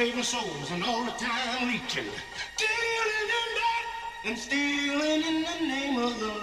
saving souls and all the time reaching. Dealing in that and stealing in the name of the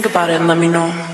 think about it and let me know.